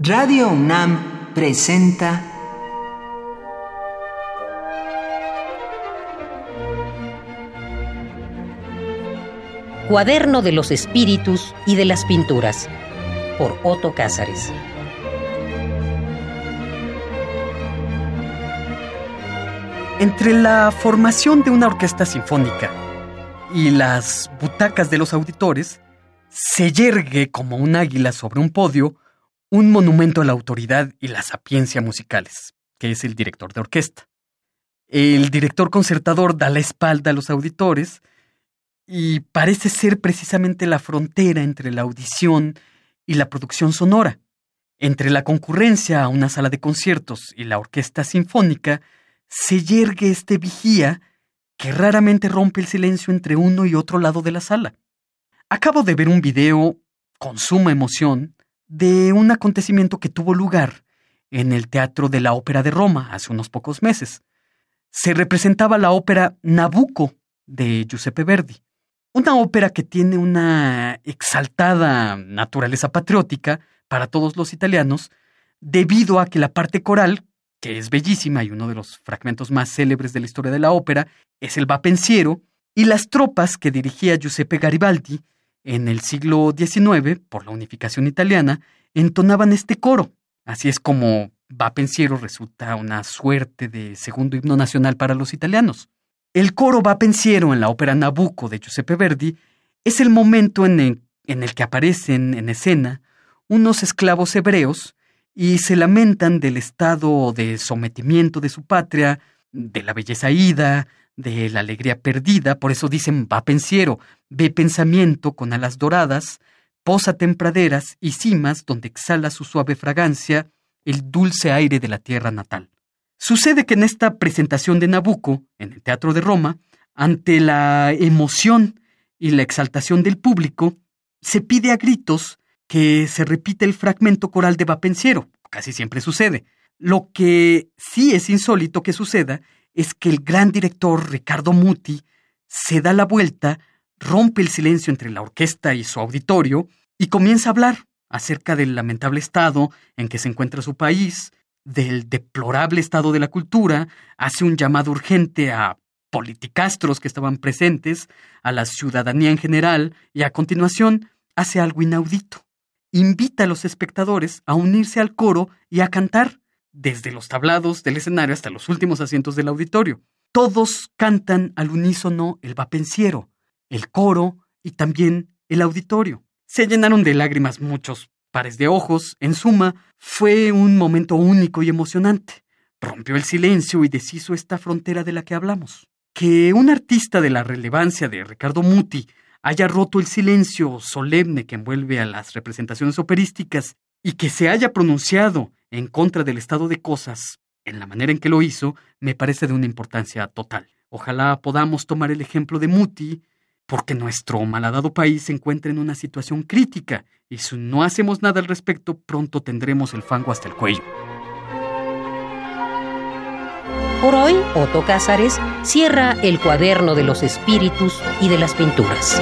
Radio UNAM presenta Cuaderno de los Espíritus y de las Pinturas por Otto Cázares. Entre la formación de una orquesta sinfónica y las butacas de los auditores, se yergue como un águila sobre un podio un monumento a la autoridad y la sapiencia musicales, que es el director de orquesta. El director concertador da la espalda a los auditores y parece ser precisamente la frontera entre la audición y la producción sonora. Entre la concurrencia a una sala de conciertos y la orquesta sinfónica, se yergue este vigía que raramente rompe el silencio entre uno y otro lado de la sala. Acabo de ver un video con suma emoción de un acontecimiento que tuvo lugar en el Teatro de la Ópera de Roma hace unos pocos meses. Se representaba la ópera Nabucco de Giuseppe Verdi, una ópera que tiene una exaltada naturaleza patriótica para todos los italianos, debido a que la parte coral, que es bellísima y uno de los fragmentos más célebres de la historia de la ópera, es el va pensiero, y las tropas que dirigía Giuseppe Garibaldi en el siglo XIX, por la unificación italiana, entonaban este coro. Así es como Va Pensiero resulta una suerte de segundo himno nacional para los italianos. El coro Va Pensiero en la ópera Nabucco de Giuseppe Verdi es el momento en el, en el que aparecen en escena unos esclavos hebreos y se lamentan del estado de sometimiento de su patria, de la belleza ida, de la alegría perdida, por eso dicen va pensiero, ve pensamiento con alas doradas, posa tempraderas y cimas donde exhala su suave fragancia el dulce aire de la tierra natal. Sucede que en esta presentación de Nabucco, en el Teatro de Roma, ante la emoción y la exaltación del público, se pide a gritos que se repita el fragmento coral de Vapenciero. Casi siempre sucede. Lo que sí es insólito que suceda es que el gran director Ricardo Muti se da la vuelta, rompe el silencio entre la orquesta y su auditorio y comienza a hablar acerca del lamentable estado en que se encuentra su país, del deplorable estado de la cultura, hace un llamado urgente a politicastros que estaban presentes, a la ciudadanía en general, y a continuación hace algo inaudito. Invita a los espectadores a unirse al coro y a cantar, desde los tablados del escenario hasta los últimos asientos del auditorio. Todos cantan al unísono el vapenciero, el coro y también el auditorio. Se llenaron de lágrimas muchos pares de ojos. En suma, fue un momento único y emocionante. Rompió el silencio y deshizo esta frontera de la que hablamos. Que un artista de la relevancia de Ricardo Muti haya roto el silencio solemne que envuelve a las representaciones operísticas y que se haya pronunciado en contra del estado de cosas en la manera en que lo hizo, me parece de una importancia total. Ojalá podamos tomar el ejemplo de Muti, porque nuestro malhadado país se encuentra en una situación crítica, y si no hacemos nada al respecto, pronto tendremos el fango hasta el cuello. Por hoy, Otto Cázares cierra el cuaderno de los espíritus y de las pinturas.